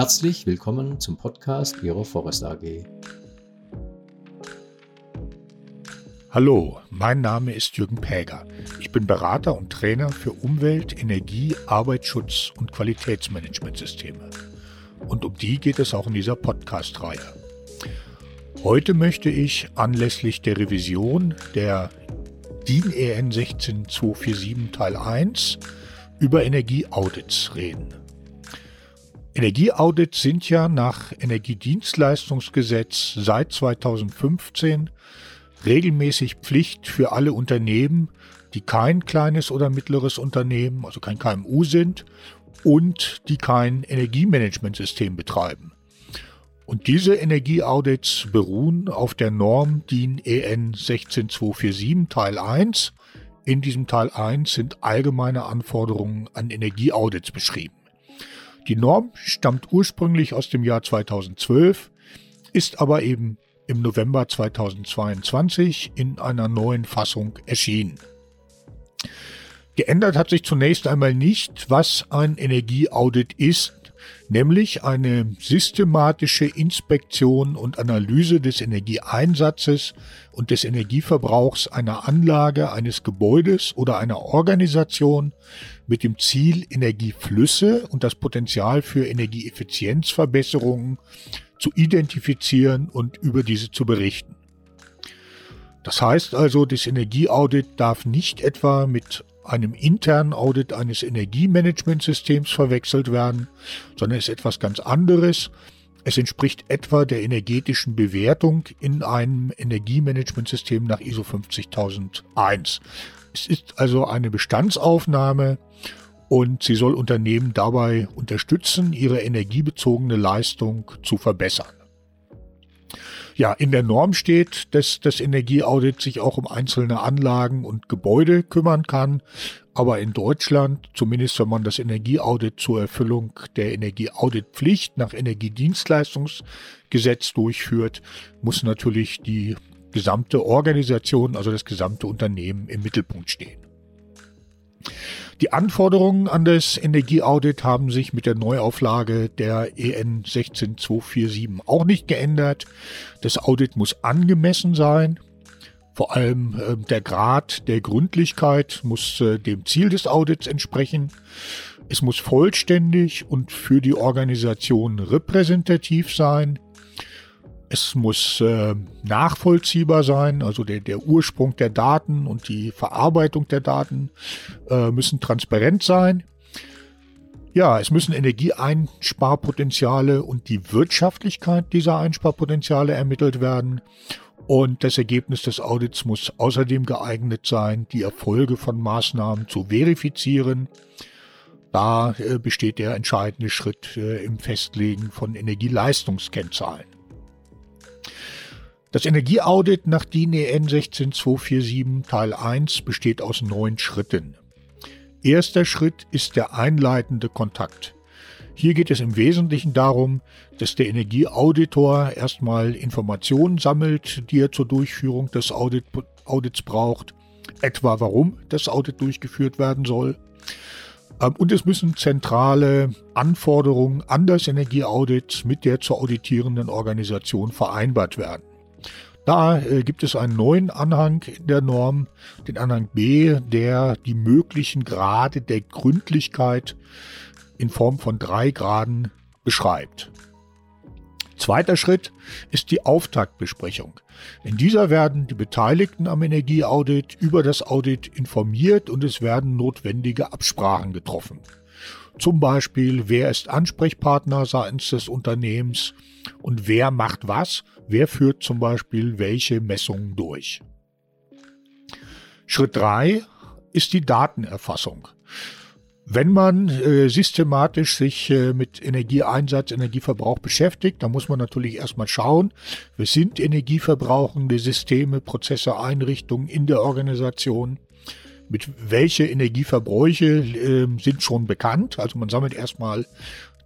Herzlich willkommen zum Podcast Ihrer Forest AG. Hallo, mein Name ist Jürgen Päger. Ich bin Berater und Trainer für Umwelt, Energie, Arbeitsschutz und Qualitätsmanagementsysteme. Und um die geht es auch in dieser Podcast-Reihe. Heute möchte ich anlässlich der Revision der DIN EN 16247 Teil 1 über Energieaudits reden. Energieaudits sind ja nach Energiedienstleistungsgesetz seit 2015 regelmäßig Pflicht für alle Unternehmen, die kein kleines oder mittleres Unternehmen, also kein KMU sind und die kein Energiemanagementsystem betreiben. Und diese Energieaudits beruhen auf der Norm DIN EN 16247 Teil 1. In diesem Teil 1 sind allgemeine Anforderungen an Energieaudits beschrieben. Die Norm stammt ursprünglich aus dem Jahr 2012, ist aber eben im November 2022 in einer neuen Fassung erschienen. Geändert hat sich zunächst einmal nicht, was ein Energieaudit ist, nämlich eine systematische Inspektion und Analyse des Energieeinsatzes und des Energieverbrauchs einer Anlage, eines Gebäudes oder einer Organisation mit dem Ziel, Energieflüsse und das Potenzial für Energieeffizienzverbesserungen zu identifizieren und über diese zu berichten. Das heißt also, das Energieaudit darf nicht etwa mit einem internen Audit eines Energiemanagementsystems verwechselt werden, sondern ist etwas ganz anderes. Es entspricht etwa der energetischen Bewertung in einem Energiemanagementsystem nach ISO 50001. Es ist also eine Bestandsaufnahme und sie soll Unternehmen dabei unterstützen, ihre energiebezogene Leistung zu verbessern. Ja, in der Norm steht, dass das Energieaudit sich auch um einzelne Anlagen und Gebäude kümmern kann. Aber in Deutschland, zumindest wenn man das Energieaudit zur Erfüllung der Energieauditpflicht nach Energiedienstleistungsgesetz durchführt, muss natürlich die gesamte Organisation, also das gesamte Unternehmen im Mittelpunkt stehen. Die Anforderungen an das Energieaudit haben sich mit der Neuauflage der EN 16247 auch nicht geändert. Das Audit muss angemessen sein. Vor allem äh, der Grad der Gründlichkeit muss äh, dem Ziel des Audits entsprechen. Es muss vollständig und für die Organisation repräsentativ sein. Es muss äh, nachvollziehbar sein, also der, der Ursprung der Daten und die Verarbeitung der Daten äh, müssen transparent sein. Ja, es müssen Energieeinsparpotenziale und die Wirtschaftlichkeit dieser Einsparpotenziale ermittelt werden. Und das Ergebnis des Audits muss außerdem geeignet sein, die Erfolge von Maßnahmen zu verifizieren. Da äh, besteht der entscheidende Schritt äh, im Festlegen von Energieleistungskennzahlen. Das Energieaudit nach DIN EN 16247 Teil 1 besteht aus neun Schritten. Erster Schritt ist der einleitende Kontakt. Hier geht es im Wesentlichen darum, dass der Energieauditor erstmal Informationen sammelt, die er zur Durchführung des Audit, Audits braucht, etwa warum das Audit durchgeführt werden soll. Ähm, und es müssen zentrale Anforderungen an das Energieaudit mit der zu auditierenden Organisation vereinbart werden. Da äh, gibt es einen neuen Anhang in der Norm, den Anhang B, der die möglichen Grade der Gründlichkeit in Form von drei Graden beschreibt. Zweiter Schritt ist die Auftaktbesprechung. In dieser werden die Beteiligten am Energieaudit über das Audit informiert und es werden notwendige Absprachen getroffen. Zum Beispiel, wer ist Ansprechpartner seitens des Unternehmens und wer macht was, wer führt zum Beispiel welche Messungen durch. Schritt 3 ist die Datenerfassung. Wenn man äh, systematisch sich äh, mit Energieeinsatz, Energieverbrauch beschäftigt, dann muss man natürlich erstmal schauen, was sind energieverbrauchende Systeme, Prozesse, Einrichtungen in der Organisation mit welche Energieverbräuche äh, sind schon bekannt. Also man sammelt erstmal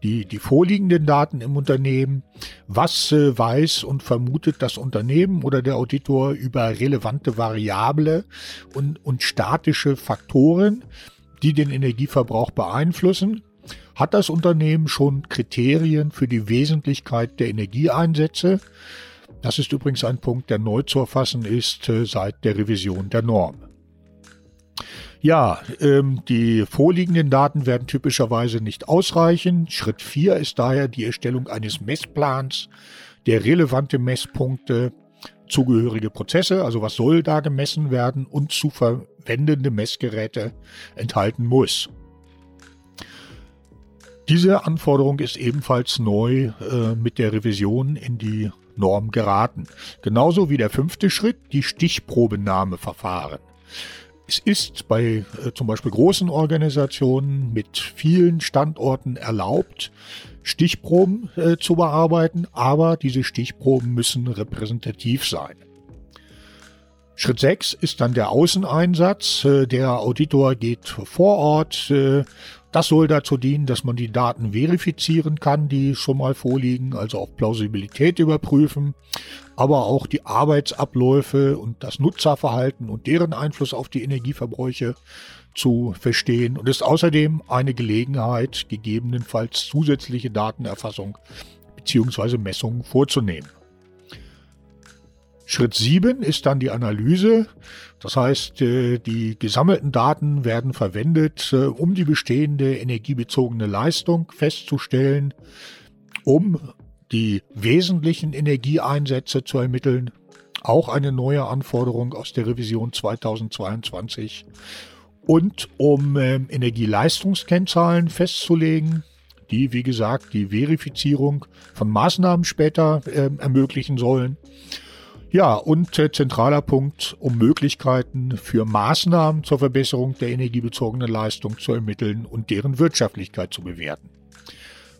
die, die vorliegenden Daten im Unternehmen. Was äh, weiß und vermutet das Unternehmen oder der Auditor über relevante Variable und, und statische Faktoren, die den Energieverbrauch beeinflussen? Hat das Unternehmen schon Kriterien für die Wesentlichkeit der Energieeinsätze? Das ist übrigens ein Punkt, der neu zu erfassen ist äh, seit der Revision der Norm. Ja, ähm, die vorliegenden Daten werden typischerweise nicht ausreichen. Schritt 4 ist daher die Erstellung eines Messplans, der relevante Messpunkte, zugehörige Prozesse, also was soll da gemessen werden und zu verwendende Messgeräte enthalten muss. Diese Anforderung ist ebenfalls neu äh, mit der Revision in die Norm geraten. Genauso wie der fünfte Schritt, die Stichprobenahmeverfahren. Es ist bei äh, zum Beispiel großen Organisationen mit vielen Standorten erlaubt, Stichproben äh, zu bearbeiten, aber diese Stichproben müssen repräsentativ sein. Schritt 6 ist dann der Außeneinsatz. Äh, der Auditor geht vor Ort äh, das soll dazu dienen, dass man die Daten verifizieren kann, die schon mal vorliegen, also auch Plausibilität überprüfen, aber auch die Arbeitsabläufe und das Nutzerverhalten und deren Einfluss auf die Energieverbräuche zu verstehen und ist außerdem eine Gelegenheit, gegebenenfalls zusätzliche Datenerfassung bzw. Messungen vorzunehmen. Schritt 7 ist dann die Analyse. Das heißt, äh, die gesammelten Daten werden verwendet, äh, um die bestehende energiebezogene Leistung festzustellen, um die wesentlichen Energieeinsätze zu ermitteln. Auch eine neue Anforderung aus der Revision 2022. Und um ähm, Energieleistungskennzahlen festzulegen, die, wie gesagt, die Verifizierung von Maßnahmen später äh, ermöglichen sollen. Ja, und äh, zentraler Punkt, um Möglichkeiten für Maßnahmen zur Verbesserung der energiebezogenen Leistung zu ermitteln und deren Wirtschaftlichkeit zu bewerten.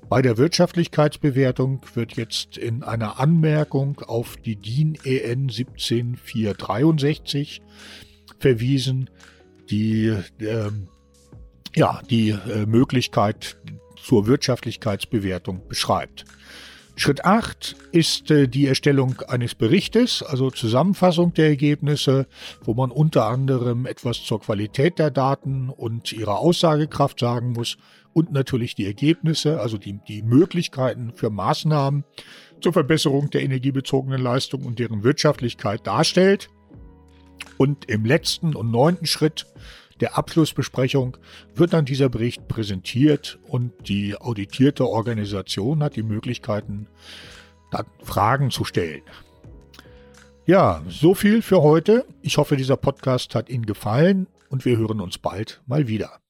Bei der Wirtschaftlichkeitsbewertung wird jetzt in einer Anmerkung auf die DIN EN 17463 verwiesen, die äh, ja, die äh, Möglichkeit zur Wirtschaftlichkeitsbewertung beschreibt. Schritt 8 ist äh, die Erstellung eines Berichtes, also Zusammenfassung der Ergebnisse, wo man unter anderem etwas zur Qualität der Daten und ihrer Aussagekraft sagen muss und natürlich die Ergebnisse, also die, die Möglichkeiten für Maßnahmen zur Verbesserung der energiebezogenen Leistung und deren Wirtschaftlichkeit darstellt. Und im letzten und neunten Schritt der Abschlussbesprechung wird dann dieser Bericht präsentiert und die auditierte Organisation hat die Möglichkeiten, Fragen zu stellen. Ja, so viel für heute. Ich hoffe, dieser Podcast hat Ihnen gefallen und wir hören uns bald mal wieder.